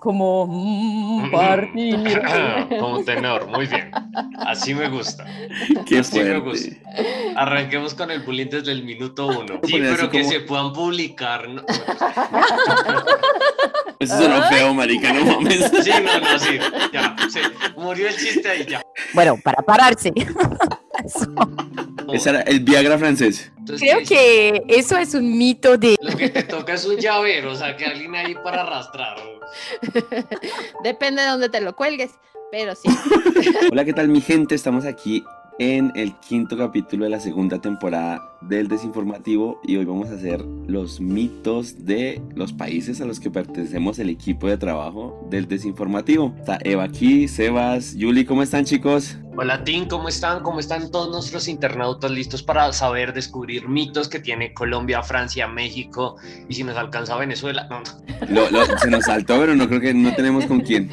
como mm, partir. como tenor, muy bien. Así me gusta. Qué Así me gusta. Arranquemos con el bullying desde el minuto uno. Sí, pero que se puedan publicar. ¿no? Eso sonó feo, marica, no mames. Sí, no, no, sí. Ya, sí. Murió el chiste ahí, ya. Bueno, para pararse. Eso. Ese era el Viagra francés. Entonces, Creo ¿qué- que eso es un mito de... Lo que te toca es un llavero, o sea, que alguien ahí para arrastrar. Depende de dónde te lo cuelgues, pero sí. Hola, ¿qué tal mi gente? Estamos aquí en el quinto capítulo de la segunda temporada del Desinformativo y hoy vamos a hacer los mitos de los países a los que pertenecemos el equipo de trabajo del Desinformativo. Está Eva aquí, Sebas, Yuli, ¿cómo están chicos? Hola, Tim, ¿cómo están? ¿Cómo están todos nuestros internautas listos para saber, descubrir mitos que tiene Colombia, Francia, México y si nos alcanza Venezuela? No, no. Lo- lo- se nos saltó, pero no creo que no tenemos con quién.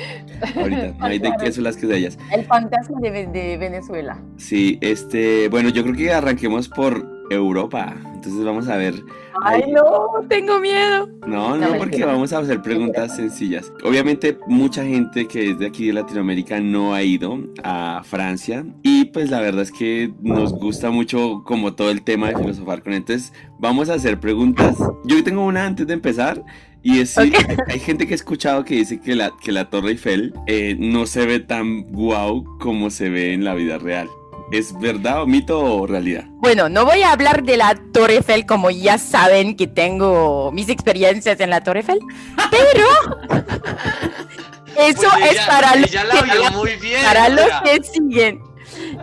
Ahorita, no hay de queso las que de ellas. El fantasma de, de Venezuela. Sí, este, bueno, yo creo que arranquemos por Europa. Entonces vamos a ver. Ay, no, tengo miedo. No, No, porque vamos a hacer preguntas sencillas. Obviamente, mucha gente que es de aquí de Latinoamérica no ha ido a Francia. Y pues la verdad es que nos gusta mucho como todo el tema de filosofar con. Entonces, vamos a hacer preguntas. Yo tengo una antes de empezar. Y es sí, Ok. hay, hay gente que he escuchado que dice que la, que la Torre Eiffel eh, no se ve tan guau como se ve en la vida real. ¿Es verdad o mito o realidad? Bueno, no voy a hablar de la Torre Eiffel como ya saben que tengo mis experiencias en la Torre Eiffel, pero eso Pues es para los, que, bien. para los que siguen.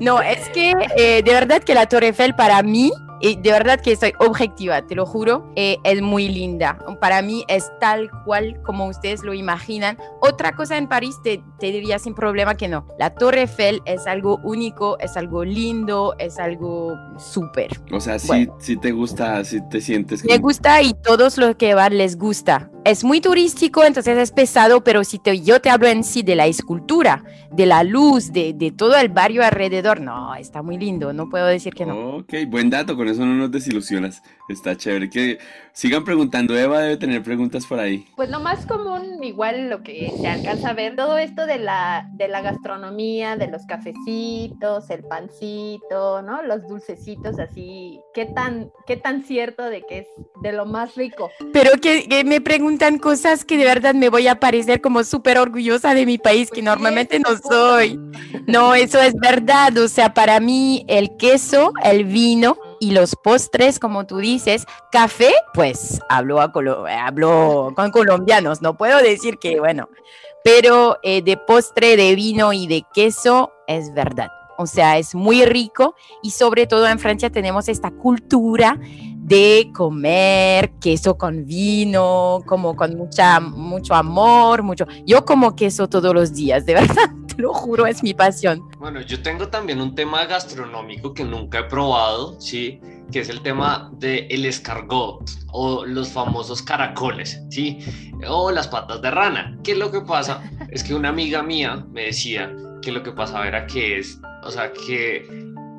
No, es que eh, de verdad que la Torre Eiffel para mí, y de verdad que soy objetiva, te lo juro, eh, es muy linda. Para mí es tal cual como ustedes lo imaginan. Otra cosa en París te, te diría sin problema que no. La Torre Eiffel es algo único, es algo lindo, es algo súper. O sea, si Bueno. te gusta, si te sientes Me como- gusta y todos los que van les gusta. Es muy turístico, entonces es pesado, pero si te, yo te hablo en sí de la escultura, de la luz, de, de todo el barrio alrededor, no, está muy lindo, no puedo decir que no. Ok, buen dato, con eso no nos desilusionas. Está chévere. Que sigan preguntando, Eva debe tener preguntas por ahí. Pues lo más común, igual lo que se alcanza a ver, todo esto de la, de la gastronomía, de los cafecitos, el pancito, ¿no? Los dulcecitos así, ¿qué tan, qué tan cierto de que es de lo más rico? Pero que, que me preguntan cosas que de verdad me voy a parecer como súper orgullosa de mi país, que Pues normalmente no soy. No, eso es verdad. O sea, para mí el queso, el vino y los postres, como tú dices, café, pues hablo, a colo- hablo con colombianos, no puedo decir que, bueno, pero eh, de postre, de vino y de queso es verdad. O sea, es muy rico y sobre todo en Francia tenemos esta cultura de comer queso con vino, como con mucha, mucho amor, mucho. Yo como queso todos los días, de verdad, te lo juro, es mi pasión. Bueno, yo tengo también un tema gastronómico que nunca he probado, ¿sí? Que es el tema del el escargot o los famosos caracoles, ¿sí? O las patas de rana. ¿Qué es lo que pasa? Es que una amiga mía me decía que lo que pasaba era que es, o sea, que,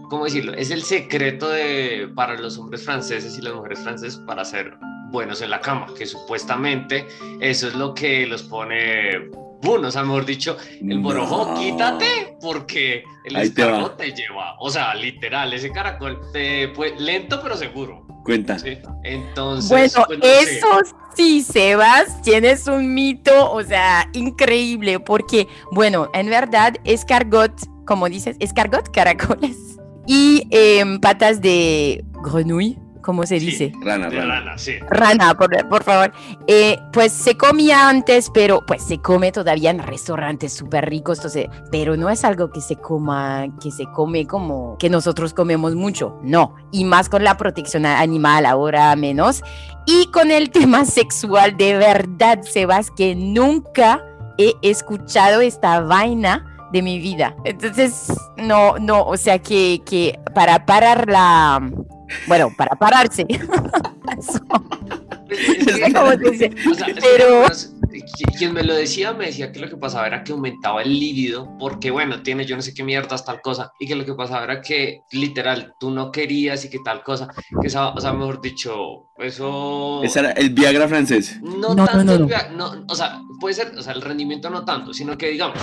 ¿cómo decirlo? Es el secreto de, para los hombres franceses y las mujeres francesas para ser buenos en la cama, que supuestamente eso es lo que los pone, bueno, o sea, mejor dicho, el borojo, No. quítate, porque el Ahí te va. escargot te lleva. O sea, literal, ese caracol te pues, lento pero seguro. Cuenta. ¿sí? Entonces, Bueno, pues, no sé. eso sí, Sebas, tienes un mito, o sea, increíble, porque, bueno, en verdad, escargot, como dices, escargot, caracoles y em, patas de grenouille, ¿cómo se Sí, dice? Rana, rana. rana, sí. Rana, por, por favor. Eh, pues se comía antes, pero pues se come todavía en restaurantes súper ricos, entonces, pero no es algo que se coma, que se come como que nosotros comemos mucho, no. Y más con la protección animal, ahora menos. Y con el tema sexual, de verdad, Sebas, que nunca he escuchado esta vaina de mi vida. Entonces, no, no, o sea que, que para parar la... Bueno, para pararse. Pero- quien me lo decía me decía que lo que pasaba era que aumentaba el líbido porque bueno tiene yo no sé qué mierdas tal cosa y que lo que pasaba era que literal tú no querías y que tal cosa que esa, o sea mejor dicho eso Ese era el Viagra francés. no, No, no, tanto no, el no. via- no, o sea puede ser, o sea, el rendimiento no tanto, sino que digamos,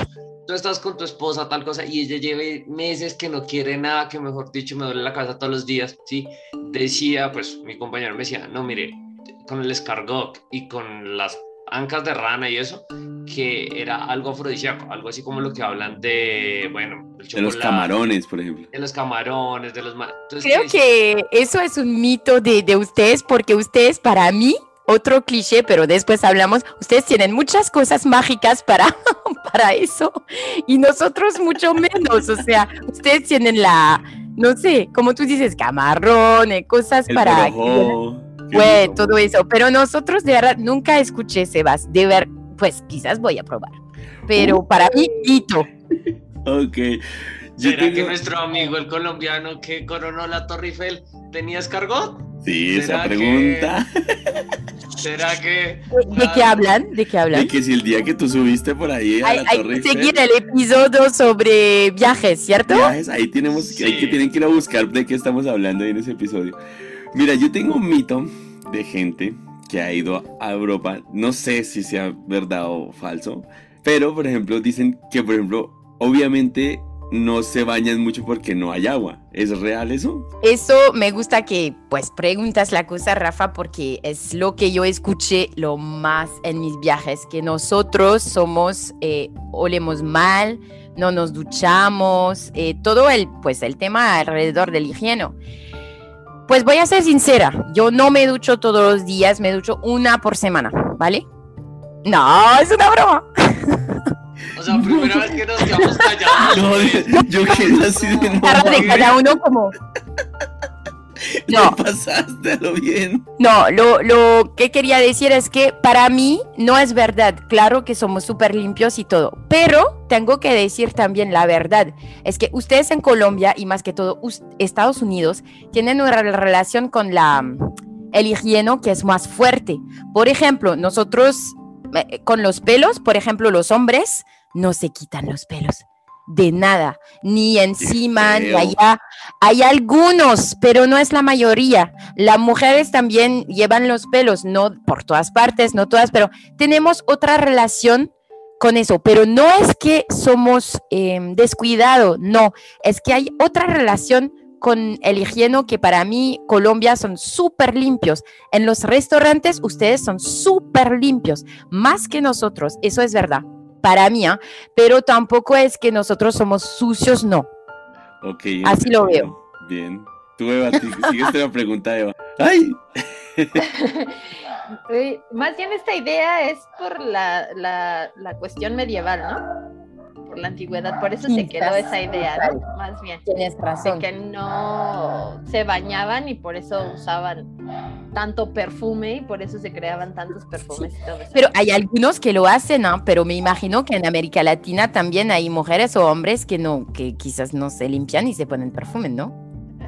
tú estás con tu esposa, tal cosa, y ella lleve meses que no quiere nada, que mejor dicho me duele la cabeza todos los días, ¿sí? Decía, pues mi compañero me decía, no, mire, con el escargot y con las ancas de rana y eso, que era algo afrodisíaco, algo así como lo que hablan de, bueno, el de los camarones, por ejemplo. De los camarones, de los... Creo que eso es un mito de, de ustedes, porque ustedes para mí otro cliché, pero después hablamos, ustedes tienen muchas cosas mágicas para, para eso y nosotros mucho menos, o sea, ustedes tienen la, no sé, como tú dices, camarón, eh, cosas para... Fue todo eso, pero nosotros de verdad nunca escuché Sebas, de ver, pues quizás voy a probar, pero uh. para mí, hito. ok. ¿Será que nuestro amigo el colombiano que coronó la Torre Eiffel tenía escargot? Sí, esa pregunta. ¿Será que.? ¿De, qué hablan? ¿De qué hablan? De que si el día que tú subiste por ahí a la Torre Hay que seguir el episodio sobre viajes, ¿cierto? Viajes, ahí tenemos hay que tienen que ir a buscar de qué estamos hablando ahí en ese episodio. Mira, yo tengo un mito de gente que ha ido a Europa, no sé si sea verdad o falso, pero por ejemplo dicen que por ejemplo, obviamente no se bañan mucho porque no hay agua. ¿Es real eso? Eso me gusta que pues preguntas la cosa, Rafa, porque es lo que yo escuché lo más en mis viajes, que nosotros somos, eh, olemos mal, no nos duchamos, eh, todo el, pues el tema alrededor del higieno. Pues voy a ser sincera, yo no me ducho todos los días, me ducho una por semana, ¿vale? No, es una broma. O sea, primera vez que nos quedamos callados. No, yo quedé así de no. de cada uno como. No. pasaste lo bien. No, lo, lo, que quería decir es que para mí no es verdad. Claro que somos súper limpios y todo, pero tengo que decir también la verdad. Es que ustedes en Colombia y más que todo Estados Unidos tienen una relación con la, el higieno que es más fuerte. Por ejemplo, nosotros eh, con los pelos, por ejemplo, los hombres no se quitan los pelos. De nada, ni encima, ni allá. Hay algunos, pero no es la mayoría. Las mujeres también llevan los pelos, no por todas partes, no todas, pero tenemos otra relación con eso, pero no es que somos em, descuidados, no, es que hay otra relación con el higieno que para mí Colombia son súper limpios. En los restaurantes ustedes son súper limpios, más que nosotros, eso es verdad para mí, ¿ah? pero tampoco es que nosotros somos sucios, no. Ok. Así lo veo. Bien. Tú, Eva, sigues la pregunta, Eva. ¡Ay! Más bien esta idea es por la, la, la cuestión medieval, ¿no? La antigüedad, por eso se quedó esa idea, más bien. Tienes razón. De que no se bañaban y por eso usaban tanto perfume y por eso se creaban tantos perfumes y todo eso. Pero hay algunos que lo hacen, ¿no? Pero me imagino que en América Latina también hay mujeres o hombres que no, que quizás no se limpian y se ponen perfume, ¿no?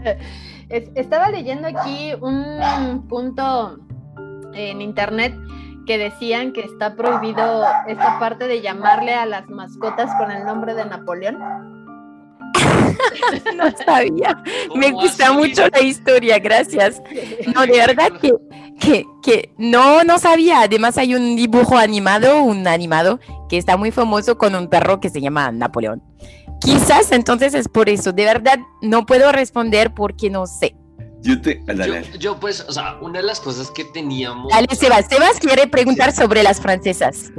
Estaba leyendo aquí un punto en internet que decían que está prohibido esta parte de llamarle a las mascotas con el nombre de Napoleón. no sabía. Me gusta mucho la historia, gracias. No, de verdad que, que, que, no, no sabía. Además hay un dibujo animado, un animado que está muy famoso con un perro que se llama Napoleón. Quizás entonces es por eso. De verdad no puedo responder porque no sé. Yo te. Yo, pues, o sea, una de las cosas que teníamos. Dale, Sebas. Sebas quiere preguntar sobre las francesas.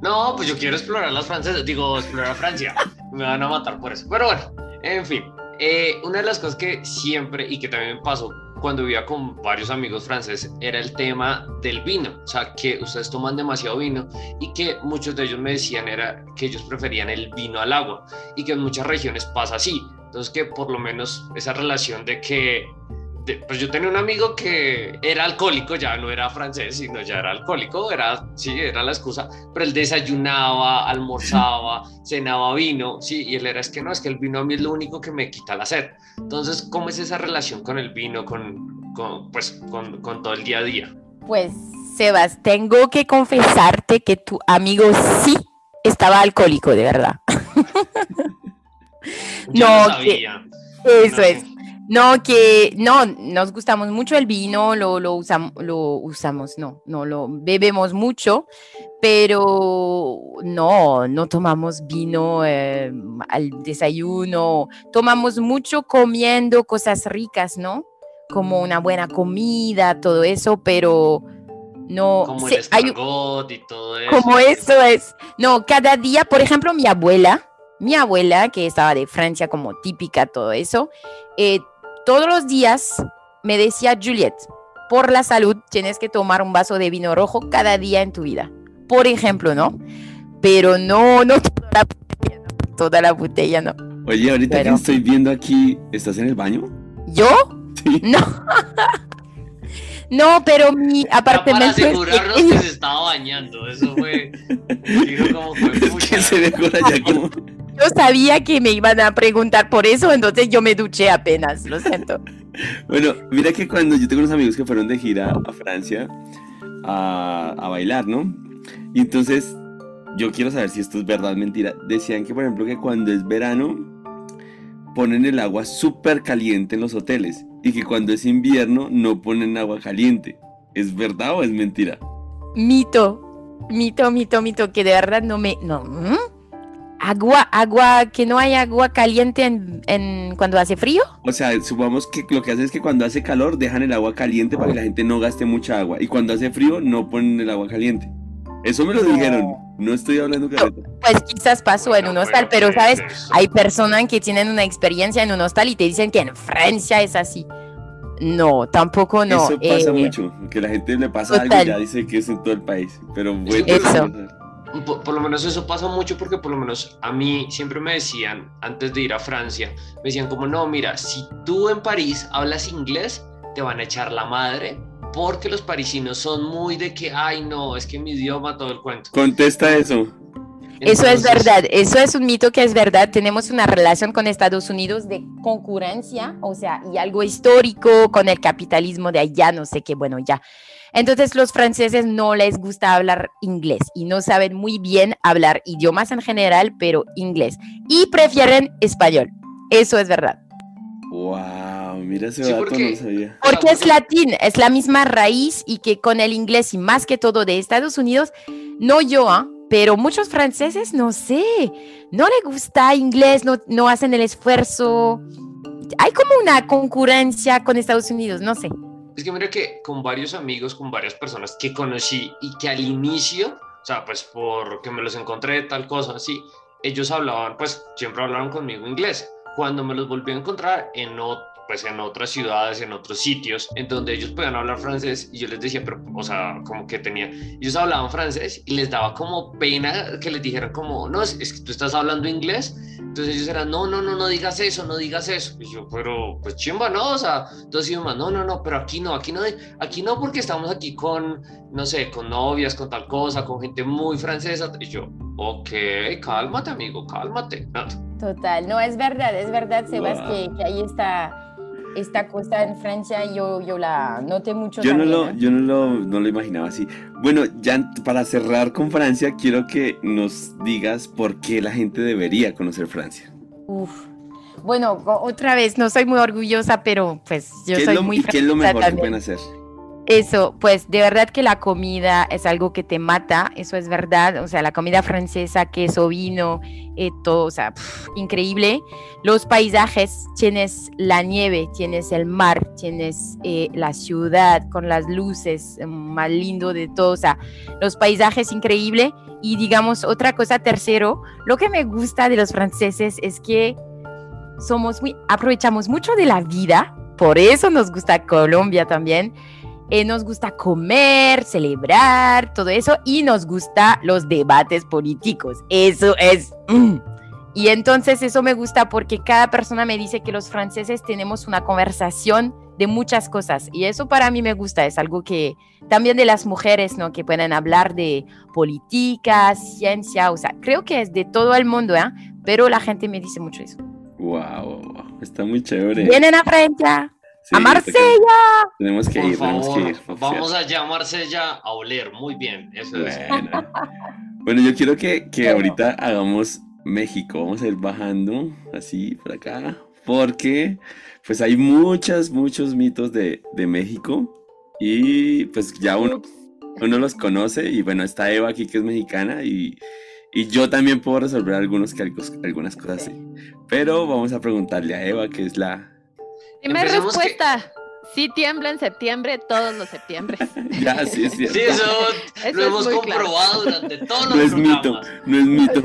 No, pues yo quiero explorar las francesas. Digo, explorar Francia. Me van a matar por eso. Pero bueno, en fin. Eh, una de las cosas que siempre y que también me pasó cuando vivía con varios amigos franceses era el tema del vino. O sea, que ustedes toman demasiado vino y que muchos de ellos me decían era que ellos preferían el vino al agua y que en muchas regiones pasa así. Entonces, que por lo menos esa relación de que pues yo tenía un amigo que era alcohólico, ya no era francés, sino ya era alcohólico, era, sí, era la excusa, pero él desayunaba, almorzaba, cenaba vino, sí, y él era, es que no, es que el vino a mí es lo único que me quita la sed. Entonces, ¿cómo es esa relación con el vino, con, con pues, con, con todo el día a día? Pues, Sebas, tengo que confesarte que tu amigo sí estaba alcohólico, de verdad. no, sabía. eso es No, que no, nos gustamos mucho el vino, lo, lo, usam- lo usamos, no, no lo bebemos mucho, pero no, no tomamos vino eh, al desayuno, tomamos mucho comiendo cosas ricas, ¿no? Como una buena comida, todo eso, pero no. Como sí, el hay- y todo eso. como eso es. No, cada día, por ejemplo, mi abuela, mi abuela, que estaba de Francia como típica, todo eso, eh, todos los días me decía, Juliet, por la salud tienes que tomar un vaso de vino rojo cada día en tu vida. Por ejemplo, ¿no? Pero no, no toda la botella, no, toda la botella, no. Oye, ahorita Pero- que estoy viendo aquí, ¿estás en el baño? ¿Yo? Sí. No. No, pero mi para apartamento es asegurarnos pequeño. que se estaba bañando. Eso fue. Digo, como fue Es que se ve por allá como... Yo sabía que me iban a preguntar por eso, entonces yo me duché apenas, lo siento. Bueno, mira que cuando yo tengo unos amigos que fueron de gira a Francia a, a bailar, ¿no? Y entonces, yo quiero saber si esto es verdad o mentira. Decían que, por ejemplo, que cuando es verano, ponen el agua súper caliente en los hoteles. Y que cuando es invierno, no ponen agua caliente. ¿Es verdad o es mentira? Mito, mito, mito, mito, que de verdad no me... No. ¿mm? Agua, agua, que no hay agua caliente en, en- cuando hace frío. O sea, supongamos que lo que hacen es que cuando hace calor dejan el agua caliente para que la gente no gaste mucha agua. Y cuando hace frío no ponen el agua caliente. Eso me lo No. dijeron. No estoy hablando careta. Pues quizás pasó en un hostal, bueno, pero sabes, eso. hay personas que tienen una experiencia en un hostal y te dicen que en Francia es así. No, tampoco no. Eso pasa eh, mucho, que la gente le pasa algo y ya dice que es en todo el país. Pero bueno, Eso. Por, por lo menos eso pasa mucho porque por lo menos a mí siempre me decían, antes de ir a Francia, me decían como, no, mira, si tú en París hablas inglés, te van a echar la madre porque los parisinos son muy de que, ay, no, es que mi idioma, todo el cuento. Contesta eso. Eso es verdad, eso es un mito que es verdad. Tenemos una relación con Estados Unidos de concurrencia, o sea, y algo histórico con el capitalismo de allá, no sé qué, bueno, ya. Entonces los franceses no les gusta hablar inglés y no saben muy bien hablar idiomas en general, pero inglés. Y prefieren español. Eso es verdad. Wow, mira ese Sí, dato, porque- no lo sabía. Porque es latín, es la misma raíz y que con el inglés y más que todo de Estados Unidos, no yo, ¿ah? pero muchos franceses, no sé, no le gusta inglés, no, no hacen el esfuerzo. Hay como una concurrencia con Estados Unidos, no sé. Es que mira que con varios amigos, con varias personas que conocí y que al inicio, o sea, pues porque me los encontré tal cosa así, ellos hablaban, pues siempre hablaron conmigo inglés. Cuando me los volví a encontrar en ot- pues en otras ciudades, en otros sitios, en donde ellos podían hablar francés y yo les decía, pero, o sea, como que tenía, ellos hablaban francés y les daba como pena que les dijeran como, no, es, es que tú estás hablando inglés, entonces ellos eran, no, no, no, no digas eso, no digas eso. Y yo, pero, pues chimba, ¿no? O sea, dos idiomas, no, no, no, pero aquí no, aquí no, aquí no porque estamos aquí con, no sé, con novias, con tal cosa, con gente muy francesa. Y yo, ok, cálmate, amigo, cálmate. Total, no, es verdad, es verdad, Sebas, Wow. que, que ahí está esta cosa en Francia, yo, yo la noté mucho. Yo no lo, ¿eh? yo no lo, no lo imaginaba así. Bueno, ya para cerrar con Francia, quiero que nos digas por qué la gente debería conocer Francia. Uf. Bueno, otra vez, no soy muy orgullosa, pero pues yo ¿Qué es soy lo, muy ¿Y qué es lo mejor que pueden hacer? Eso, pues de verdad que la comida es algo que te mata, eso es verdad, o sea, la comida francesa, queso, vino, eh, todo, o sea, increíble. Los paisajes, tienes la nieve, tienes el mar, tienes eh, la ciudad con las luces, eh, más lindo de todo, o sea, los paisajes increíble. Y digamos, otra cosa, tercero, lo que me gusta de los franceses es que somos muy, aprovechamos mucho de la vida, por eso nos gusta Colombia también. Eh, nos gusta comer, celebrar, todo eso, y nos gusta los debates políticos. Eso es... mm. Y entonces eso me gusta porque cada persona me dice que los franceses tenemos una conversación de muchas cosas. Y eso para mí me gusta, es algo que también de las mujeres, ¿no? Que pueden hablar de política, ciencia, o sea, creo que es de todo el mundo, ¿eh? Pero la gente me dice mucho eso. Wow, está muy chévere. Vienen a Francia, Sí, a Marsella. que- Tenemos que por ir, tenemos favor, que ir. vamos allá a Marsella a oler. Muy bien, eso es. Bueno. Bueno, yo quiero que, que Bueno. ahorita hagamos México. Vamos a ir bajando así por acá. porque pues hay muchos, muchos mitos de, de México y pues ya uno, Ups. uno los conoce y bueno, está Eva aquí que es mexicana y, y yo también puedo resolver algunos, algunas cosas así. Pero vamos a preguntarle a Eva, que es la... Primera Empecemos que- respuesta. Sí tiembla en septiembre, todos los septiembre. Ya, sí, es cierto. Sí, eso, Eso lo es hemos muy claro. comprobado durante todos los No es mito, no es mito.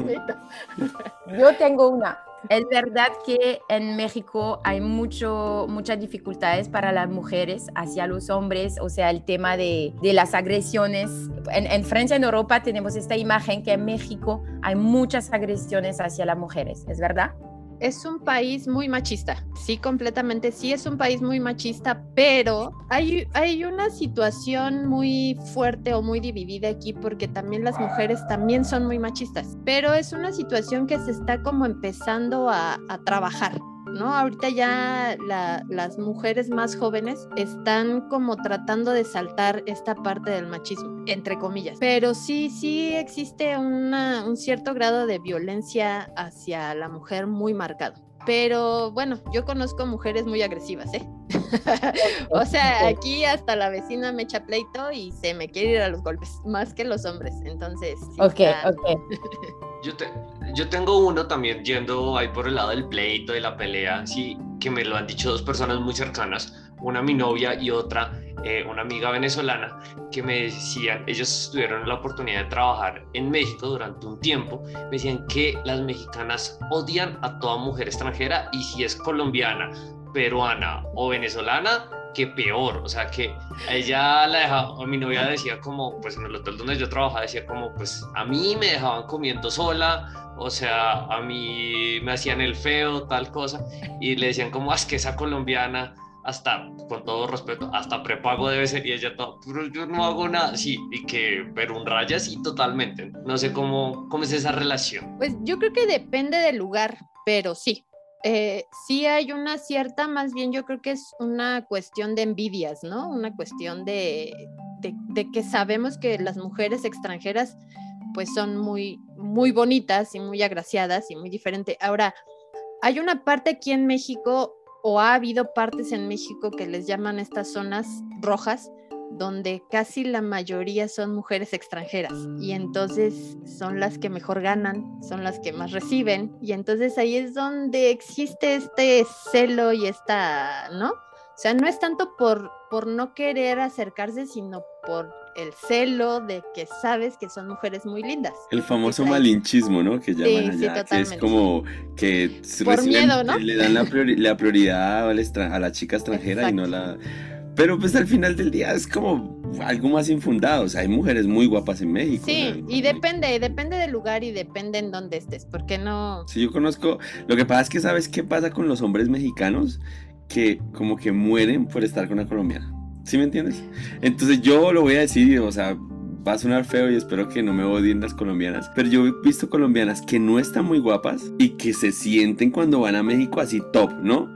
Yo tengo una. Es verdad que en México hay mucho, muchas dificultades para las mujeres hacia los hombres, o sea, el tema de, de las agresiones. En, en Francia, en Europa, tenemos esta imagen que en México hay muchas agresiones hacia las mujeres, ¿es verdad? Es un país muy machista, sí, completamente, sí es un país muy machista, pero hay, hay una situación muy fuerte o muy dividida aquí porque también las mujeres también son muy machistas, pero es una situación que se está como empezando a, a trabajar. ¿No? Ahorita ya la- las mujeres más jóvenes están como tratando de saltar esta parte del machismo, entre comillas. Pero sí, sí existe una- un cierto grado de violencia hacia la mujer muy marcado. Pero bueno, yo conozco mujeres muy agresivas, ¿eh? o sea, aquí hasta la vecina me echa pleito y se me quiere ir a los golpes, más que los hombres. Entonces, sí Ok, está- ok. Yo, te- yo tengo uno también yendo ahí por el lado del pleito, de la pelea, sí, que me lo han dicho dos personas muy cercanas, una mi novia y otra eh, una amiga venezolana, que me decían, ellos tuvieron la oportunidad de trabajar en México durante un tiempo, me decían que las mexicanas odian a toda mujer extranjera y si es colombiana, peruana o venezolana, que peor, o sea que a ella la dejaba, a mi novia decía como, pues en el hotel donde yo trabajaba decía como, pues a mí me dejaban comiendo sola, o sea, a mí me hacían el feo, tal cosa, y le decían como, "Ah, es que esa colombiana, hasta, con todo respeto, hasta prepago debe ser, y ella todo, pero yo no hago nada, sí, y que, pero un raya sí, totalmente, no sé cómo, cómo es esa relación. Pues yo creo que depende del lugar, pero sí. Eh, sí hay una cierta, más bien yo creo que es una cuestión de envidias, ¿no? Una cuestión de, de, de que sabemos que las mujeres extranjeras pues son muy, muy bonitas y muy agraciadas y muy diferente. Ahora, hay una parte aquí en México o ha habido partes en México que les llaman estas zonas rojas, donde casi la mayoría son mujeres extranjeras y entonces son las que mejor ganan, son las que más reciben y entonces ahí es donde existe este celo y esta, ¿no? O sea, no es tanto por, por no querer acercarse, sino por el celo de que sabes que son mujeres muy lindas. El famoso malinchismo, ¿no? Que llaman Sí, sí, allá, que es como que Por reciben- miedo, ¿no? le dan la, priori- la prioridad al extra- a la chica extranjera y no la... Pero pues al final del día es como algo más infundado, o sea, hay mujeres muy guapas en México. Sí, o sea, y no- depende, depende del lugar y depende en dónde estés, porque no... Sí, yo conozco, lo que pasa es que sabes qué pasa con los hombres mexicanos, que como que mueren por estar con una colombiana, ¿sí me entiendes? Entonces yo lo voy a decir, o sea, va a sonar feo y espero que no me odien las colombianas, pero yo he visto colombianas que no están muy guapas y que se sienten cuando van a México así top, ¿no?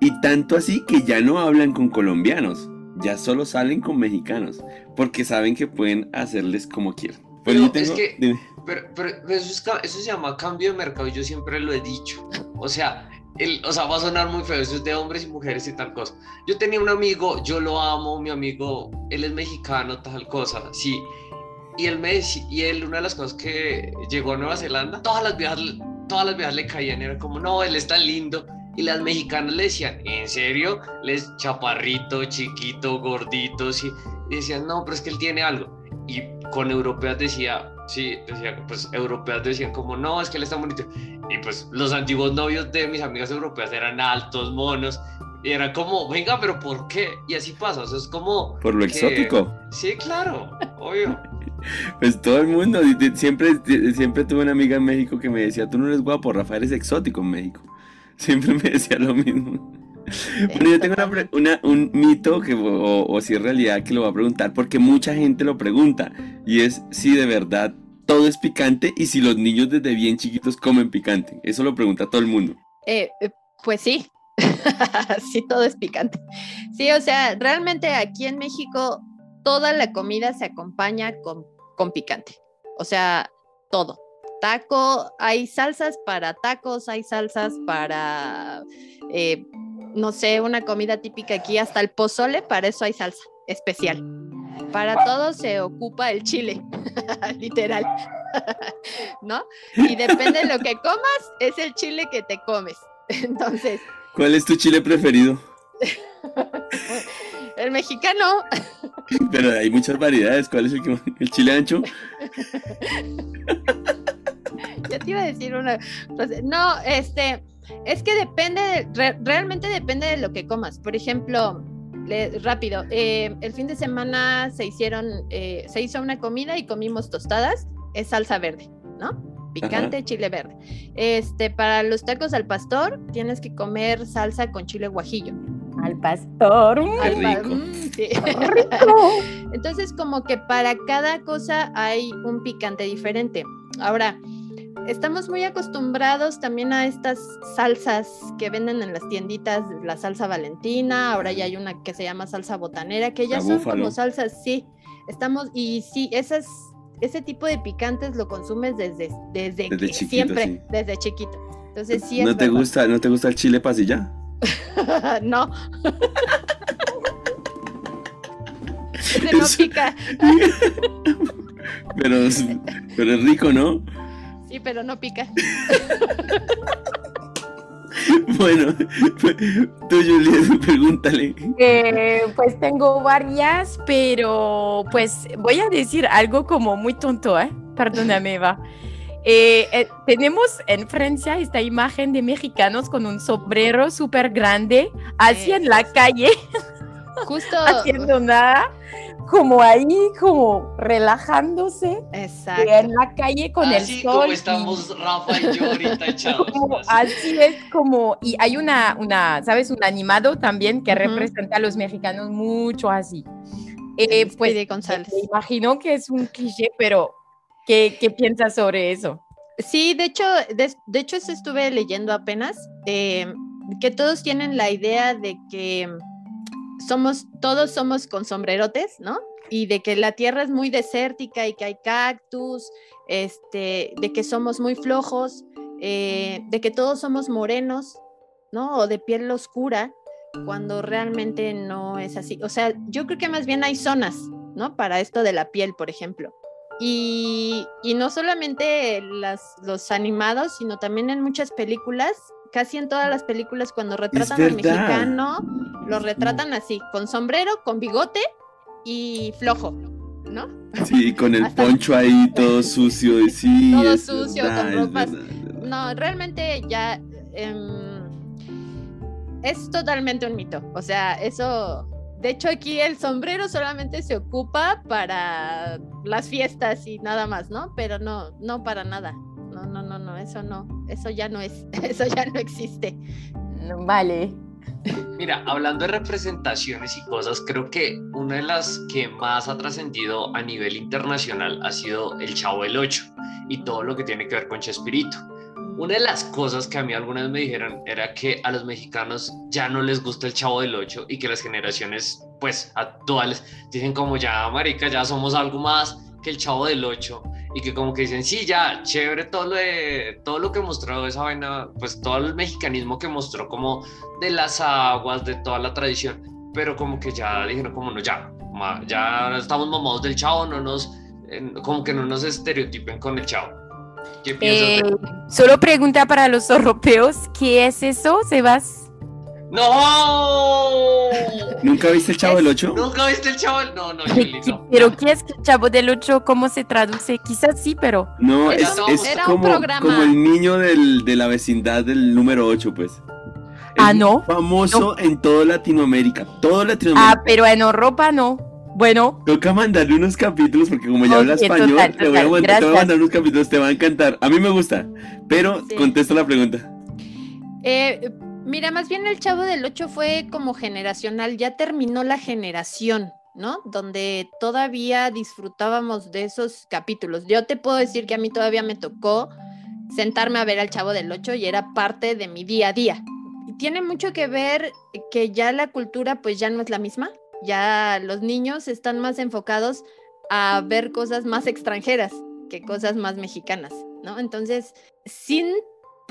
Y tanto así que ya no hablan con colombianos, ya solo salen con mexicanos, porque saben que pueden hacerles como quieran. Pero yo es tengo- que- dime. Pero, pero eso, es eso se llama cambio de mercado y yo siempre lo he dicho. O sea, el, o sea, va a sonar muy feo, eso es de hombres y mujeres y tal cosa. Yo tenía un amigo, yo lo amo, mi amigo, él es mexicano, tal cosa, sí. Y él me y él, una de las cosas que llegó a Nueva Zelanda, todas las viejas, todas las viejas le caían, era como, no, él es tan lindo. Y las mexicanas le decían, ¿en serio? Les chaparrito, chiquito, gordito, sí. Y decían, no, pero es que él tiene algo. Y con europeas decía, sí, pues europeas decían como, no, es que él está bonito. Y pues los antiguos novios de mis amigas europeas eran altos, monos. Y era como, venga, pero ¿por qué? Y así pasa, o sea, es como... Por lo que- exótico. Sí, claro, obvio. Pues todo el mundo, siempre, siempre tuve una amiga en México que me decía, tú no eres guapo, Rafa, eres exótico en México. Siempre me decía lo mismo. Bueno, yo tengo un mito que, o, o si es realidad que lo voy a preguntar, porque mucha gente lo pregunta, y es si de verdad todo es picante y si los niños desde bien chiquitos comen picante. Eso lo pregunta todo el mundo. Eh, eh, pues sí, sí, todo es picante. Sí, o sea, realmente aquí en México toda la comida se acompaña con, con picante. O sea, todo, taco, hay salsas para tacos, hay salsas para, eh, no sé, una comida típica aquí, hasta el pozole, para eso hay salsa especial. Para todo se ocupa el chile, literal, ¿no? Y depende de lo que comas, es el chile que te comes. Entonces, ¿Cuál es tu chile preferido? el mexicano, Pero hay muchas variedades. ¿Cuál es el que el chile ancho? ya te iba a decir una frase. No, este, es que depende, de- re- realmente depende de lo que comas. Por ejemplo, le- rápido, eh, el fin de semana se hicieron, eh, se hizo una comida y comimos tostadas, es salsa verde, ¿no? Picante, chile verde. Este, para los tacos al pastor, tienes que comer salsa con chile guajillo. Al pastor. Qué Al pa- rico. mm, sí. Entonces, como que para cada cosa hay un picante diferente. Ahora, estamos muy acostumbrados también a estas salsas que venden en las tienditas, la salsa valentina, ahora ya hay una que se llama salsa botanera, que ya son como salsas, sí, estamos, y sí, esas, ese tipo de picantes lo consumes desde, desde, Desde que chiquito, siempre, sí. desde chiquito. Entonces, sí es ¿No te verdad. gusta, no te gusta el chile pasilla? no. Ese no pica, Pero, pero es rico, ¿no? Sí, pero no pica. Bueno, tú, Juliet, pregúntale. Eh, pues tengo varias, pero pues voy a decir algo como muy tonto, ¿eh? Perdóname, va. Eh, eh, tenemos en Francia esta imagen de mexicanos con un sombrero súper grande, así en la calle, Justo. haciendo nada, como ahí, como relajándose Exacto. en la calle con el Así sol. como y- estamos Rafa y yo ahorita echados. como- así. así es como, y hay una, una, ¿sabes? Un animado también que Ujú. representa a los mexicanos mucho así. Eh, pues Speedy González. me imagino que es un cliché, pero ¿qué, qué piensas sobre eso? Sí, de hecho, de, de hecho eso estuve leyendo apenas, eh, que todos tienen la idea de que somos, todos somos con sombrerotes, ¿no? Y de que la tierra es muy desértica y que hay cactus, este, de que somos muy flojos, eh, de que todos somos morenos, ¿no? O de piel oscura, cuando realmente no es así. O sea, yo creo que más bien hay zonas, ¿no? Para esto de la piel, por ejemplo. Y, no solamente los animados, sino también en muchas películas, casi en todas las películas cuando retratan al mexicano, lo retratan así, con sombrero, con bigote y flojo, ¿no? Sí, con el Hasta- poncho ahí todo sucio. y Sí, Todo es sucio, verdad, con ropas- verdad, es verdad. No, realmente ya em, es totalmente un mito. O sea, eso. De hecho, aquí el sombrero solamente se ocupa para las fiestas y nada más, ¿no? Pero no, no para nada. No, no, no, no, eso no. Eso ya no es, eso ya no existe. Vale. Mira, hablando de representaciones y cosas, creo que una de las que más ha trascendido a nivel internacional ha sido el Chavo del Ocho y todo lo que tiene que ver con Chespirito. Una de las cosas que a mí algunas me dijeron era que a los mexicanos ya no les gusta el Chavo del Ocho y que las generaciones pues actuales dicen como ya marica, ya somos algo más que el Chavo del Ocho y que como que dicen, sí, ya, chévere todo lo, de, todo lo que mostró esa vaina, pues todo el mexicanismo que mostró como de las aguas, de toda la tradición, pero como que ya dijeron como no, ya, ya estamos mamados del chavo, no nos, eh, como que no nos estereotipen con el chavo. ¿Qué piensas Eh, de solo pregunta para los europeos, ¿qué es eso, Sebas? ¡No! ¿Nunca viste el Chavo del Ocho? ¿Nunca viste el chavo? No, no, Juli, no. Pero ¿qué es el Chavo del Ocho? ¿Cómo se traduce? Quizás sí, pero No, es, un- es era un como, programa. como el niño del- de la vecindad del número 8, pues. Ah, ¿no? Famoso en toda Latinoamérica. Todo Latinoamérica. ah, pero en Europa no. Bueno, Toca mandarle unos capítulos porque como ya habla Ok, español, total, te, voy a, mandar- te voy a mandar unos capítulos, te va a encantar. A mí me gusta, pero Sí. contesta la pregunta. Eh, mira, más bien el Chavo del 8 fue como generacional, ya terminó la generación, ¿no? Donde todavía disfrutábamos de esos capítulos. Yo te puedo decir que a mí todavía me tocó sentarme a ver al Chavo del 8 y era parte de mi día a día. Y tiene mucho que ver que ya la cultura pues ya no es la misma, ya los niños están más enfocados a ver cosas más extranjeras que cosas más mexicanas, ¿no? Entonces, sin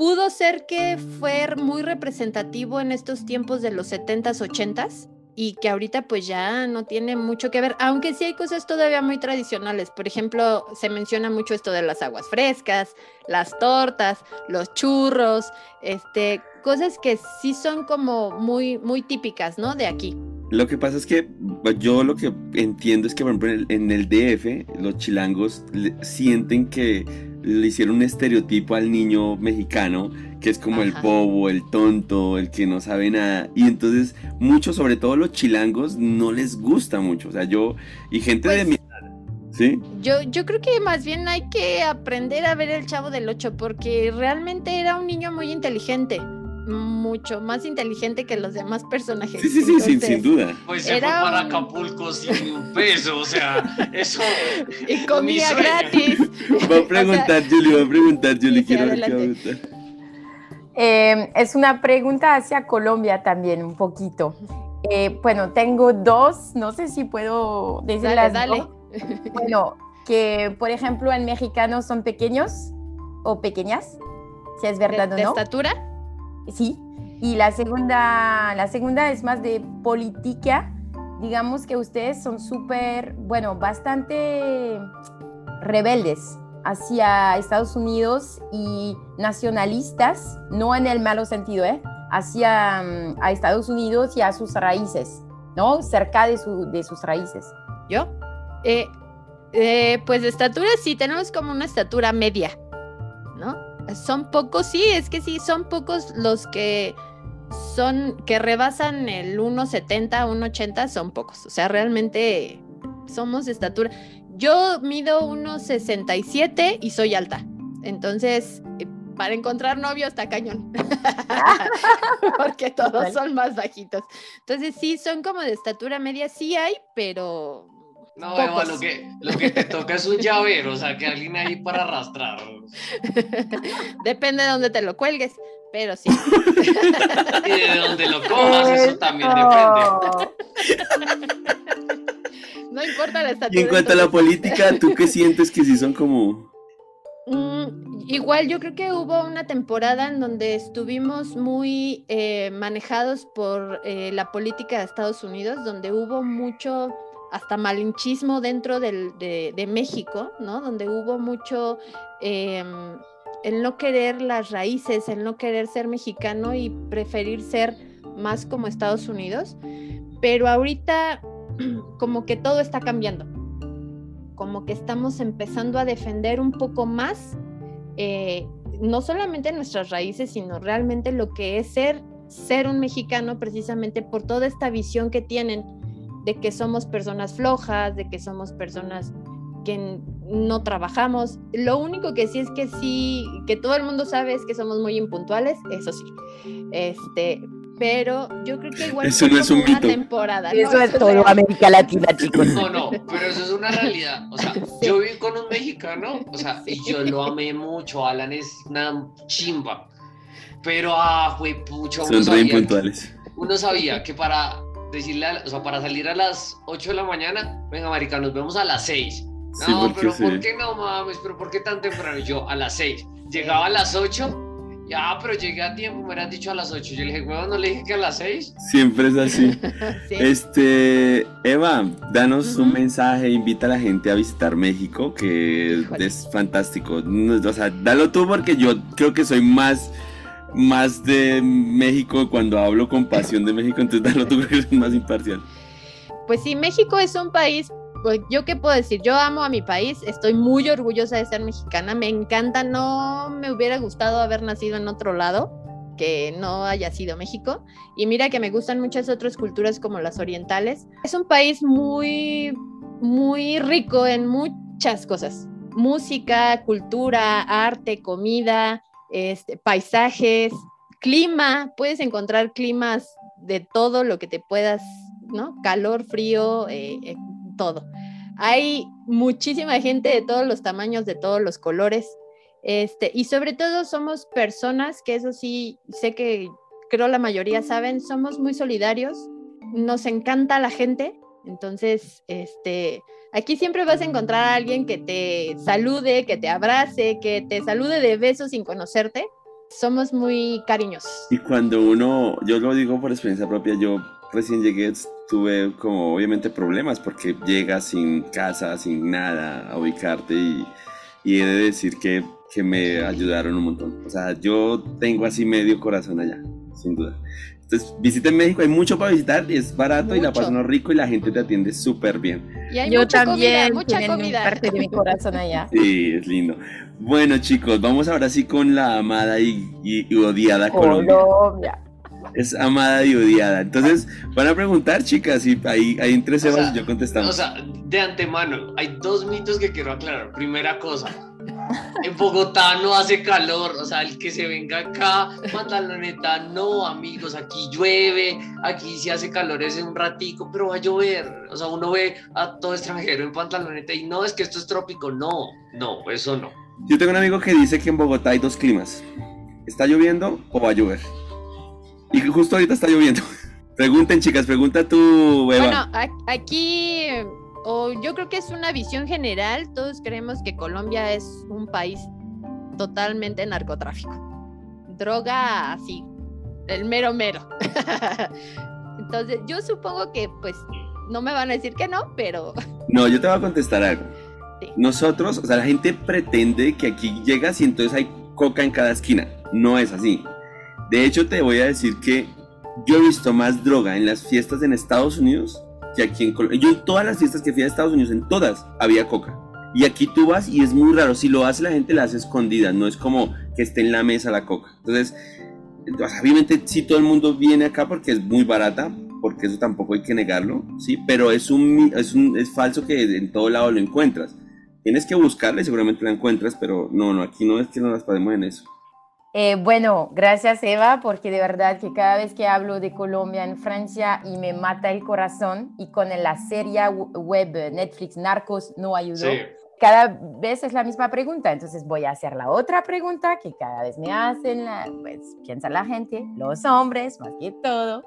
pudo ser que fue muy representativo en estos tiempos de los 70s, 80s y que ahorita pues ya no tiene mucho que ver, aunque sí hay cosas todavía muy tradicionales. Por ejemplo, se menciona mucho esto de las aguas frescas, las tortas, los churros, este, cosas que sí son como muy muy típicas, ¿no? De aquí. Lo que pasa es que yo lo que entiendo es que, en el DF, los chilangos sienten que le hicieron un estereotipo al niño mexicano, que es como el bobo, el tonto, el que no sabe nada. Y entonces, muchos, sobre todo los chilangos, no les gusta mucho. O sea, yo, y gente de pues mi ¿Sí? Yo, yo creo que más bien hay que aprender a ver el chavo del 8 porque realmente era un niño muy inteligente mucho más inteligente que los demás personajes. Sí, sí, sí, sin, sin, duda. Pues se era fue para Acapulco sin un peso, o sea, eso. Y comía gratis. Va a preguntar, Julie, va a preguntar, Julie, quiero preguntar. Eh, es una pregunta hacia Colombia también, un poquito. Eh, bueno, tengo dos, no sé si puedo decirlas. Dale, dale. Bueno, que por ejemplo en mexicano son pequeños o pequeñas, si es verdad o no. ¿De estatura? Sí. Y la segunda, la segunda es más de política. Digamos que ustedes son súper, bueno, bastante rebeldes hacia Estados Unidos y nacionalistas, no en el malo sentido, ¿eh? hacia mm, a Estados Unidos y a sus raíces, ¿no? Cerca de, su, de sus raíces. ¿Yo? Eh, eh, pues de estatura sí, tenemos como una estatura media. Son pocos, sí, es que sí, son pocos los que son, que rebasan el 1,70, 1,80, son pocos. O sea, realmente somos de estatura. Yo mido 1,67 y soy alta. Entonces, eh, para encontrar novio está cañón. Porque todos son más bajitos. Entonces, sí, son como de estatura media, sí hay, pero no, Eva, lo que, lo que te toca es un llavero, o sea, que alguien ahí para arrastrar. Depende de dónde te lo cuelgues, pero sí. y de dónde lo cojas, eso también depende. No importa la estatura. Y en cuanto a la política, ¿tú qué sientes que sí son como...? Mm, igual yo creo que hubo una temporada en donde estuvimos muy eh, manejados por eh, la política de Estados Unidos, donde hubo mucho hasta malinchismo dentro de, México, ¿no? Donde hubo mucho em, el no querer las raíces, el no querer ser mexicano y preferir ser más como Estados Unidos. Pero ahorita como que todo está cambiando, como que estamos empezando a defender un poco más, eh, no solamente nuestras raíces, sino realmente lo que es ser, ser un mexicano precisamente por toda esta visión que tienen de que somos personas flojas, de que somos personas que no trabajamos. Lo único que sí es que sí, que todo el mundo sabe es que somos muy impuntuales, eso sí. Este, pero yo creo que igual eso no es un mito. temporada. Eso es todo América Latina, chicos. No, no, pero eso es una realidad. O sea, yo viví con un mexicano, o sea, y yo lo amé mucho. Alan es una chimba. Pero, ah, fue pucho. Son re impuntuales. Uno sabía que para decirle, o sea, para salir a las 8 de la mañana, venga, marica, nos vemos a las 6. No, pero ¿por qué no mames? ¿Pero por qué tan temprano? Yo a las 6. Llegaba a las 8. Ya, pero llegué a tiempo, me hubieran dicho a las 8. Yo le dije, huevón, no le dije que a las 6. Siempre es así. Este, Eva, danos un mensaje, invita a la gente a visitar México, que es fantástico. O sea, dalo tú porque yo creo que soy más más de México cuando hablo con pasión de México, entonces dalo tú que eres más imparcial. Pues sí, México es un país, pues yo qué puedo decir, yo amo a mi país, estoy muy orgullosa de ser mexicana, me encanta, no me hubiera gustado haber nacido en otro lado que no haya sido México. Y mira que me gustan muchas otras culturas como las orientales. Es un país muy, muy rico en muchas cosas. Música, cultura, arte, comida, este, paisajes, clima, puedes encontrar climas de todo lo que te puedas, ¿no? Calor, frío, eh, eh, todo. Hay muchísima gente de todos los tamaños, de todos los colores, este, y sobre todo somos personas, que eso sí, sé que creo la mayoría saben, somos muy solidarios, nos encanta la gente, Entonces, este, aquí siempre vas a encontrar a alguien que te salude, que te abrace, que te salude de besos sin conocerte. Somos muy cariñosos. Y cuando uno, yo lo digo por experiencia propia, yo recién llegué, tuve como obviamente problemas porque llegas sin casa, sin nada a ubicarte y, y he de decir que, que me ayudaron un montón. O sea, yo tengo así medio corazón allá, sin duda. Entonces, visiten México, hay mucho para visitar, es barato y la pasan rico y la gente te atiende súper bien. Y hay Yo mucha también, comida, mucha comida. parte de mi corazón allá. Sí, es lindo. Bueno, chicos, vamos ahora sí con la amada y, y- y odiada Colombia. Colombia. Es amada y odiada. Entonces, van a preguntar, chicas, y ahí, ahí entre Sebas sea, y yo contestamos. O sea, de antemano, hay dos mitos que quiero aclarar. Primera cosa, en Bogotá no hace calor, o sea, el que se venga acá, pantaloneta, no, amigos, aquí llueve, aquí si hace calor es un ratico, pero va a llover. O sea, uno ve a todo extranjero en pantaloneta y no, es que esto es trópico, no, no, eso no. Yo tengo un amigo que dice que en Bogotá hay dos climas. ¿Está lloviendo o va a llover? Y justo ahorita está lloviendo. Pregunten, chicas, pregunta tú, Eva. Bueno, aquí, o yo creo que es una visión general, todos creemos que Colombia es un país totalmente narcotráfico. Droga así, el mero mero. Entonces, yo supongo que pues no me van a decir que no, pero No, yo te voy a contestar algo. Sí. Nosotros, o sea, la gente pretende que aquí llegas y entonces hay coca en cada esquina. No es así. De hecho, te voy a decir que yo he visto más droga en las fiestas en Estados Unidos que aquí en Colombia. Yo todas las fiestas que fui a Estados Unidos, en todas había coca. Y aquí tú vas y es muy raro. Si lo hace la gente, la hace escondida. No es como que esté en la mesa la coca. Entonces, obviamente sí todo el mundo viene acá porque es muy barata, porque eso tampoco hay que negarlo, sí, pero es un es un es falso que en todo lado lo encuentras. Tienes que buscarla y seguramente la encuentras, pero no, no, aquí no es que nos las pasemos en eso. Eh, bueno, gracias Eva, porque de verdad que cada vez que hablo de Colombia en Francia y me mata el corazón y con la serie web Netflix Narcos no ayudó, Sí. cada vez es la misma pregunta, entonces voy a hacer la otra pregunta que cada vez me hacen, la- pues piensa la gente, los hombres más que todo,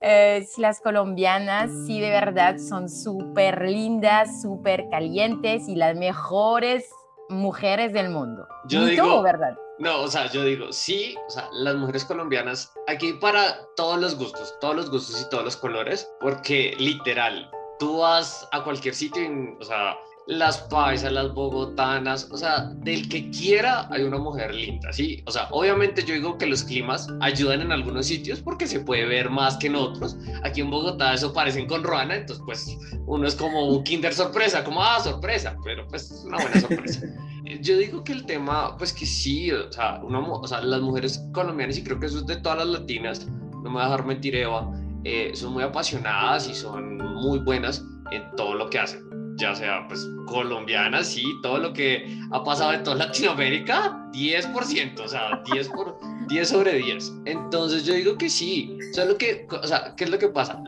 eh, si las colombianas sí de verdad son súper lindas, súper calientes y las mejores mujeres del mundo. Yo ¿Mito digo- verdad? No, o sea, yo digo, sí, o sea, las mujeres colombianas, aquí para todos los gustos, todos los gustos y todos los colores, porque literal, tú vas a cualquier sitio, o sea, las paisas, las bogotanas, o sea, del que quiera hay una mujer linda, ¿sí? O sea, obviamente yo digo que los climas ayudan en algunos sitios porque se puede ver más que en otros. Aquí en Bogotá eso parecen con Ruana, entonces pues uno es como un kinder sorpresa, como, ah, sorpresa, pero pues es una buena sorpresa. Yo digo que el tema, pues que sí, o sea, una mu- o sea, las mujeres colombianas, y creo que eso es de todas las latinas, no me voy a dejar mentir Eva, eh, son muy apasionadas y son muy buenas en todo lo que hacen, ya sea pues colombianas, sí, todo lo que ha pasado en toda Latinoamérica, 10%, o sea, 10, por, 10 sobre 10. Entonces yo digo que sí, solo que, o sea, ¿qué es lo que pasa?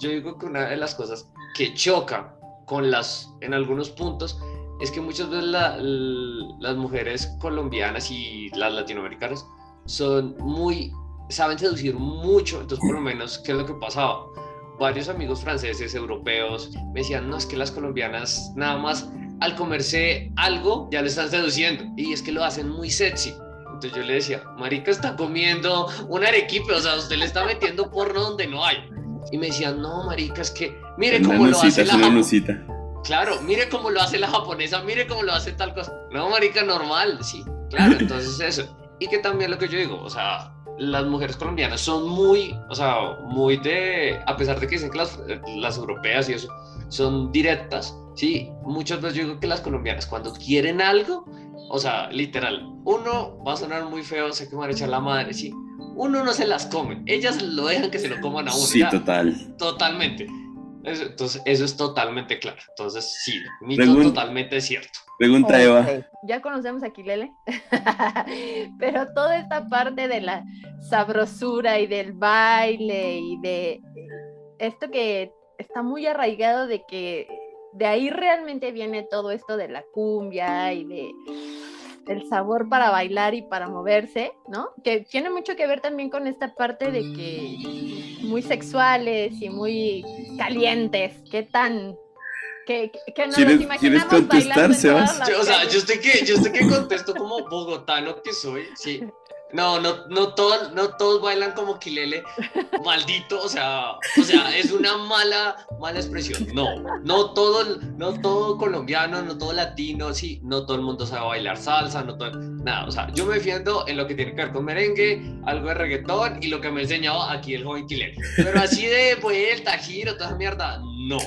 Yo digo que una de las cosas que choca con las, en algunos puntos, es que muchas veces la- las mujeres colombianas y las latinoamericanas son muy, saben seducir mucho, entonces por lo menos, ¿qué es lo que pasaba? Varios amigos franceses, europeos, me decían, no, es que las colombianas nada más al comerse algo ya le están seduciendo y es que lo hacen muy sexy. Entonces yo le decía, marica está comiendo un arequipe, o sea, usted le está metiendo porno donde no hay. Y me decían, no, marica, es que mire cómo lo hace la una japo- nucita. Claro, mire cómo lo hace la japonesa, mire cómo lo hace tal cosa. No, marica, normal, sí. Claro, entonces eso. Y que también lo que yo digo, o sea, las mujeres colombianas son muy, o sea, muy de, a pesar de que dicen que las, las europeas y eso son directas, sí, muchas veces yo digo que las colombianas cuando quieren algo, o sea, literal, uno va a sonar muy feo, sé que me van a echar la madre, sí, uno no se las come, ellas lo dejan que se lo coman a uno. Sí, ya. total. Totalmente. Eso- entonces, eso es totalmente claro. Entonces, sí, mito Pregun- totalmente cierto. Pregunta Eva. Ya conocemos a Kilele, pero toda esta parte de la sabrosura y del baile y de esto que está muy arraigado de que de ahí realmente viene todo esto de la cumbia y de el sabor para bailar y para moverse, ¿no? Que tiene mucho que ver también con esta parte de que muy sexuales y muy calientes. ¿Qué tan que, que nos ¿Quieres- los imaginamos quieres contestar, Sebas? Yo, o sea, yo estoy que, yo estoy que contesto como bogotano que soy, sí. No, no, no todos, no todos bailan como Kilele, maldito, o sea, o sea, es una mala, mala expresión. No, no todo, no todo colombiano, no todo latino, sí, no todo el mundo sabe bailar salsa, no todo, nada, o sea, yo me defiendo en lo que tiene que ver con merengue, algo de reggaetón y lo que me ha enseñado aquí el joven Kilele. Pero así de vuelta, giro, toda esa mierda, no,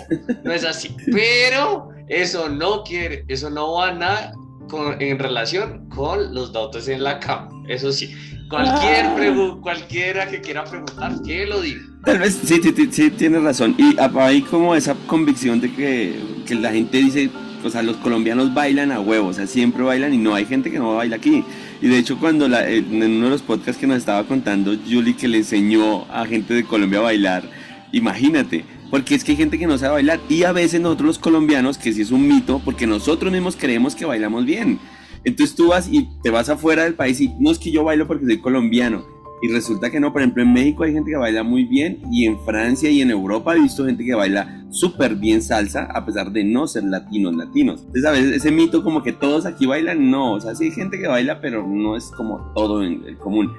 no es así. Pero eso no quiere, eso no va nada con- en relación con los datos en la cama. Eso sí, cualquier Ah. pregu- cualquiera que quiera preguntar, que lo diga. Tal vez sí, sí, sí, sí, tienes razón. Y hay como esa convicción de que, que la gente dice, o sea, los colombianos bailan a huevo, o sea, siempre bailan y no hay gente que no baila aquí. Y de hecho, cuando la- en uno de los podcasts que nos estaba contando Julie que le enseñó a gente de Colombia a bailar, imagínate, porque es que hay gente que no sabe bailar y a veces nosotros los colombianos, que sí es un mito, porque nosotros mismos creemos que bailamos bien. Entonces tú vas y te vas afuera del país y no es que yo bailo porque soy colombiano. Y resulta que no, por ejemplo, en México hay gente que baila muy bien y en Francia y en Europa he visto gente que baila súper bien salsa a pesar de no ser latinos, latinos. Entonces a veces ese mito como que todos aquí bailan, no, o sea, sí hay gente que baila, pero no es como todo en el común.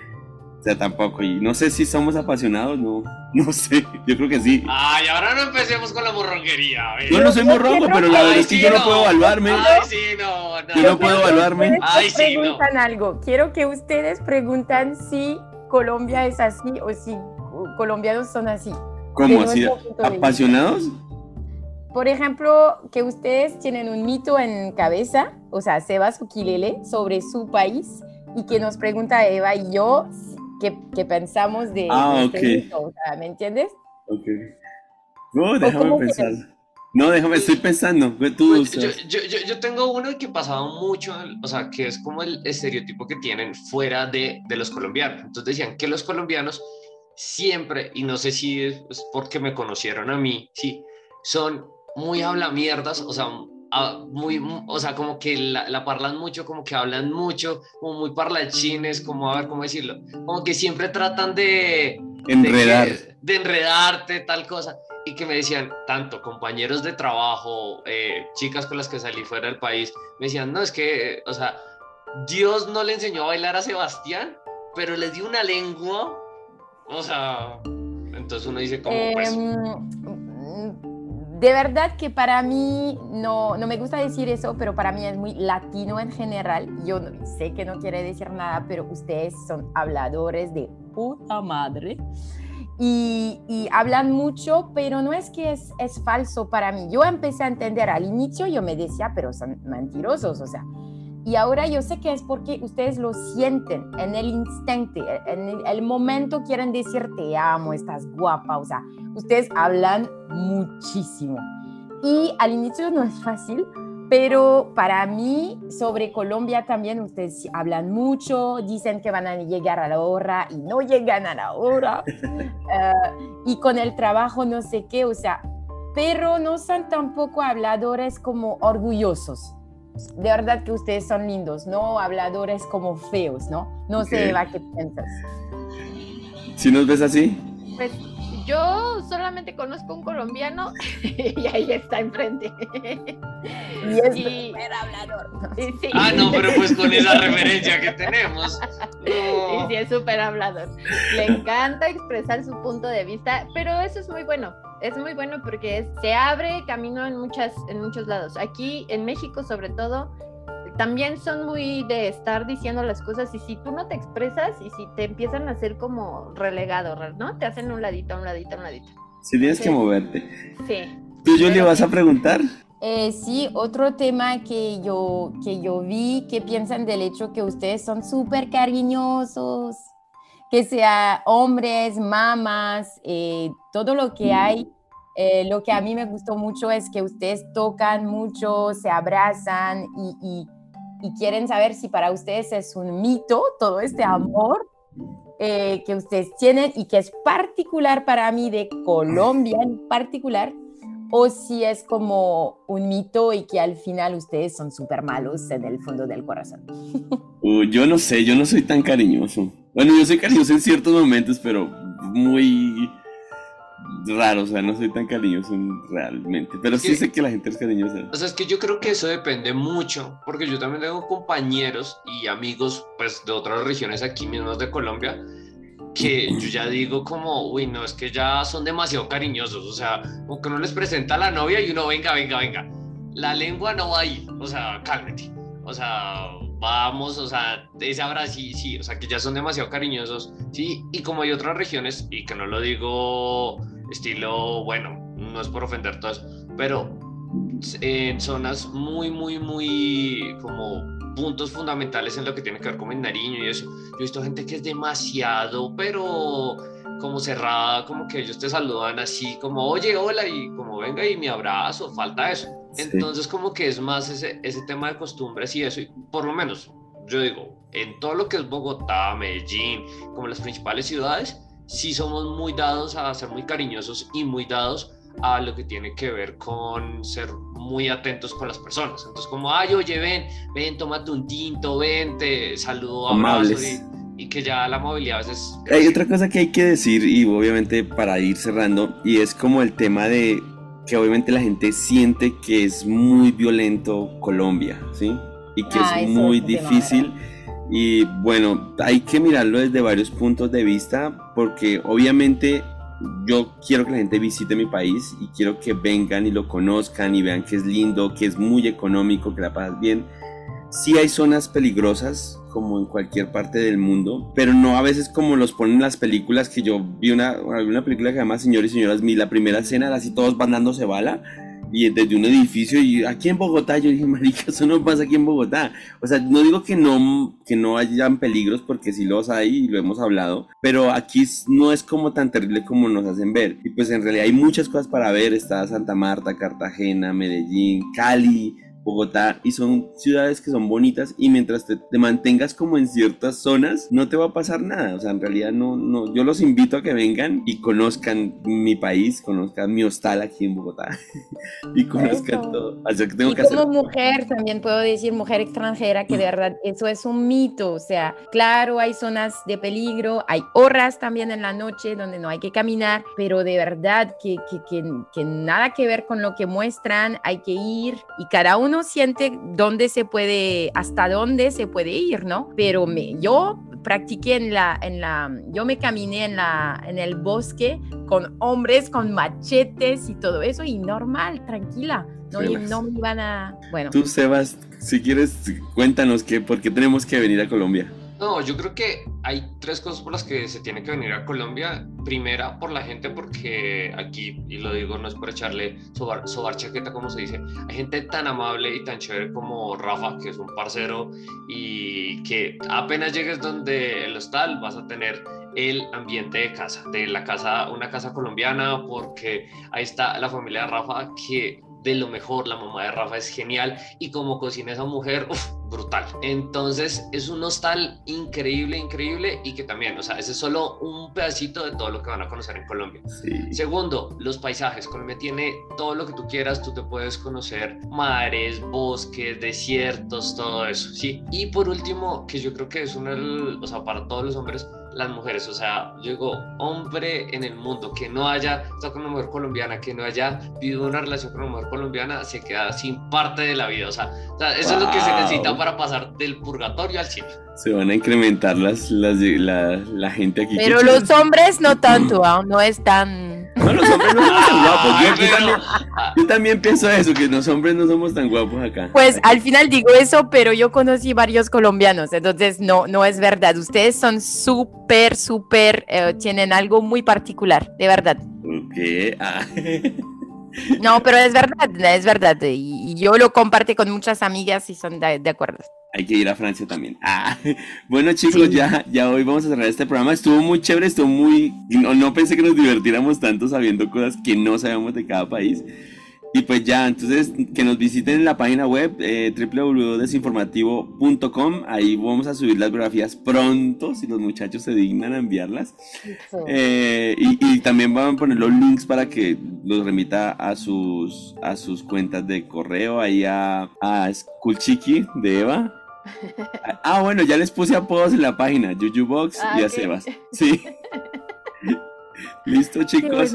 O sea, tampoco, y no sé si somos apasionados, no, no sé, yo creo que sí. Ay, ahora no empecemos con la morronguería. a ver. Yo no soy morrongo, pero la verdad es que sí, yo no no. puedo evaluarme. Ay, sí, no, no. Yo no puedo evaluarme. Ay, sí, no. preguntan algo. Quiero que ustedes preguntan si Colombia es así o si colombianos son así. ¿Cómo así? ¿Apasionados? Por ejemplo, que ustedes tienen un mito en cabeza, o sea, Sebas Ukilele, sobre su país y que nos pregunta Eva y yo qué, qué pensamos de, Ah, de este ok. o sea, ¿me entiendes? Ok. No, déjame pensar. quieres? No, déjame, estoy pensando. Tú, Pues, yo, yo, yo, yo tengo uno que pasaba mucho, o sea, que es como el estereotipo que tienen fuera de, de los colombianos. Entonces decían que los colombianos siempre, y no sé si es porque me conocieron a mí, sí, son muy hablamierdas, o sea, muy, o sea, como que la, la parlan mucho, como que hablan mucho, como muy parlachines, como a ver cómo decirlo, como que siempre tratan de, de Enredar. que- de enredarte, tal cosa. Y que me decían, tanto compañeros de trabajo, eh, chicas con las que salí fuera del país, me decían, no, es que, eh, o sea, Dios no le enseñó a bailar a Sebastián, pero le dio una lengua, o sea, entonces uno dice, como, pues, Em, de verdad que para mí, no, no me gusta decir eso, pero para mí es muy latino en general. Yo no- sé que no quiere decir nada, pero ustedes son habladores de puta madre. Y, y hablan mucho, pero no es que es, es falso para mí. Yo empecé a entender al inicio, yo me decía, pero son mentirosos, o sea. Y ahora yo sé que es porque ustedes lo sienten en el instante, en el, el momento quieren decir te amo, estás guapa, o sea, ustedes hablan muchísimo. Y al inicio no es fácil, pero para mí sobre Colombia también ustedes hablan mucho, dicen que van a llegar a la hora y no llegan a la hora. Eh, y con el trabajo no sé qué, o sea, pero no son tampoco habladores como orgullosos. De verdad que ustedes son lindos, no habladores como feos, ¿no? No Ok. sé, Eva, ¿qué piensas? ¿Si nos ves así? Pues yo solamente conozco un colombiano y ahí está enfrente. Y es Y- súper hablador. Y sí. ah, no, pero pues con esa referencia que tenemos, Y sí, es súper hablador. Le encanta expresar su punto de vista, pero eso es muy bueno. Es muy bueno porque es- se abre camino en, muchas, en muchos lados. Aquí en México, sobre todo, también son muy de estar diciendo las cosas y si tú no te expresas y si te empiezan a hacer como relegado, ¿no? Te hacen un ladito, un ladito, un ladito. Si tienes Sí. que moverte. Sí. ¿Tú, Julie, Pero- vas a preguntar? Eh, sí, otro tema que yo, que yo vi, que piensan del hecho que ustedes son súper cariñosos, que sea hombres, mamás, eh, todo lo que hay. Eh, lo que a mí me gustó mucho es que ustedes tocan mucho, se abrazan y, y- y quieren saber si para ustedes es un mito todo este amor eh, que ustedes tienen y que es particular para mí de Colombia en particular o si es como un mito y que al final ustedes son súper malos en el fondo del corazón. Uh, yo no sé, yo no soy tan cariñoso. Bueno, yo soy cariñoso en ciertos momentos, pero muy... raro, o sea, no soy tan cariñoso realmente, pero sí sé que la gente es cariñosa. O sea, es que yo creo que eso depende mucho, porque yo también tengo compañeros y amigos, pues, de otras regiones aquí mismos de Colombia, que yo ya digo como, uy, no, es que ya son demasiado cariñosos, o sea, como que uno les presenta a la novia y uno, venga, venga, venga, la lengua no va ahí, o sea, cálmate, o sea, vamos, o sea, ese abrazo, sí, sí, o sea, que ya son demasiado cariñosos, sí, y como hay otras regiones, y que no lo digo estilo, bueno, no es por ofender todas, pero en zonas muy, muy, muy como puntos fundamentales en lo que tiene que ver con el Nariño y eso. Yo he visto gente que es demasiado, pero como cerrada, como que ellos te saludan así, como oye, hola, y como venga y mi abrazo, falta eso. Entonces, como que es más ese, ese tema de costumbres y eso, y por lo menos, yo digo, en todo lo que es Bogotá, Medellín, como las principales ciudades, sí somos muy dados a ser muy cariñosos y muy dados a lo que tiene que ver con ser muy atentos con las personas. Entonces, como, ay, oye, ven, ven, tómate un tinto, ven, te saludo, abrazo y, y, que ya la movilidad a veces... Hay otra cosa que hay que decir, y obviamente para ir cerrando, y es como el tema de que obviamente la gente siente que es muy violento Colombia, ¿sí? Y que ah, es muy difícil. Y bueno, hay que mirarlo desde varios puntos de vista, porque obviamente yo quiero que la gente visite mi país y quiero que vengan y lo conozcan y vean que es lindo, que es muy económico, que la pasas bien. Sí hay zonas peligrosas, como en cualquier parte del mundo, pero no a veces como los ponen en las películas, que yo vi una, una película que se llama Señores y Señoras Mi, la primera escena, así todos van dándose bala, y desde un edificio y aquí en Bogotá yo dije marica eso no pasa aquí en Bogotá o sea no digo que no que no hayan peligros porque sí los hay y lo hemos hablado pero aquí no es como tan terrible como nos hacen ver. Y pues en realidad hay muchas cosas para ver. Está Santa Marta Cartagena Medellín Cali Bogotá y son ciudades que son bonitas y mientras te, mantengas como en ciertas zonas no te va a pasar nada, o sea, en realidad no, no, yo los invito a que vengan y conozcan mi país, conozcan mi hostal aquí en Bogotá y conozcan todo. Así que tengo y como mujer también puedo decir, mujer extranjera, que de verdad eso es un mito, o sea, claro, hay zonas de peligro, hay horas también en la noche donde no hay que caminar, pero de verdad que, que, que, que nada que ver con lo que muestran, hay que ir y cada uno uno siente dónde se puede, hasta dónde se puede ir, ¿no? Pero me, yo practiqué en la, en la, yo me caminé en, la, en el bosque con hombres con machetes y todo eso y normal, tranquila. No, no me iban a, bueno. Tú, Sebas, si quieres, cuéntanos qué, por qué tenemos que venir a Colombia. No, yo creo que hay tres cosas por las que se tiene que venir a Colombia. Primera, por la gente, porque aquí, y lo digo, no es por echarle sobar, sobar, chaqueta, como se dice, hay gente tan amable y tan chévere como Rafa, que es un parcero, y que apenas llegues donde el hostal vas a tener el ambiente de casa, de la casa, una casa colombiana, porque ahí está la familia de Rafa que de lo mejor, la mamá de Rafa es genial y como cocina esa mujer, brutal. Entonces es un hostal increíble, increíble y que también, o sea, ese es solo un pedacito de todo lo que van a conocer en Colombia. Segundo, los paisajes. Colombia tiene todo lo que tú quieras, tú te puedes conocer mares, bosques, desiertos, todo eso, ¿sí? Y por último, que yo creo que es uno, o sea, para todos los hombres, las mujeres. O sea, yo digo, hombre en el mundo que no haya estado con una mujer colombiana, que no haya vivido una relación con una mujer colombiana, se queda sin parte de la vida. O sea, eso es lo que se necesita para pasar del purgatorio al cielo. Se van a incrementar las, las la, la, gente aquí. Pero los hombres no tanto, aún no es tan no, los hombres no somos tan guapos. Yo, también, pienso eso, que los hombres no somos tan guapos acá. Pues al final digo eso, pero yo conocí varios colombianos, entonces no, no es verdad. Ustedes son súper, súper, eh, tienen algo muy particular, de verdad. Ok. Ah. No, pero es verdad, es verdad. Y, yo lo comparto con muchas amigas y son de, acuerdo. Hay que ir a Francia también. Ah, bueno chicos, ya, ya hoy vamos a cerrar este programa. Estuvo muy chévere, estuvo muy... No, no pensé que nos divirtiéramos tanto sabiendo cosas que no sabemos de cada país. Y pues ya, entonces que nos visiten en la página web eh, www.desinformativo.com. Ahí vamos a subir las biografías pronto, si los muchachos se dignan a enviarlas. Eh, y, también van a poner los links para que los remita a sus, a sus cuentas de correo, ahí a, a Skulchiki de Eva. Ah, bueno, ya les puse apodos en la página, Jujubox y a ah, Sebas. Sí. Listo, chicos.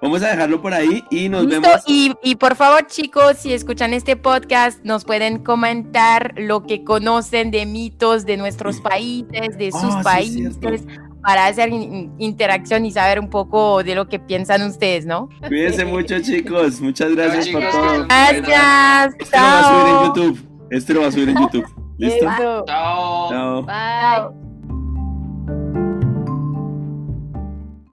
Vamos a dejarlo por ahí y nos Listo, vemos. Y, y por favor, chicos, si escuchan este podcast, nos pueden comentar lo que conocen de mitos de nuestros países, de sus Ah, sí, es países, para hacer in- interacción y saber un poco de lo que piensan ustedes, ¿no? Cuídense mucho, chicos. Muchas gracias por todo. Gracias. Este lo va a subir en chao. YouTube. Este lo va a subir en YouTube. ¿Listo? Chao. Chao. Bye.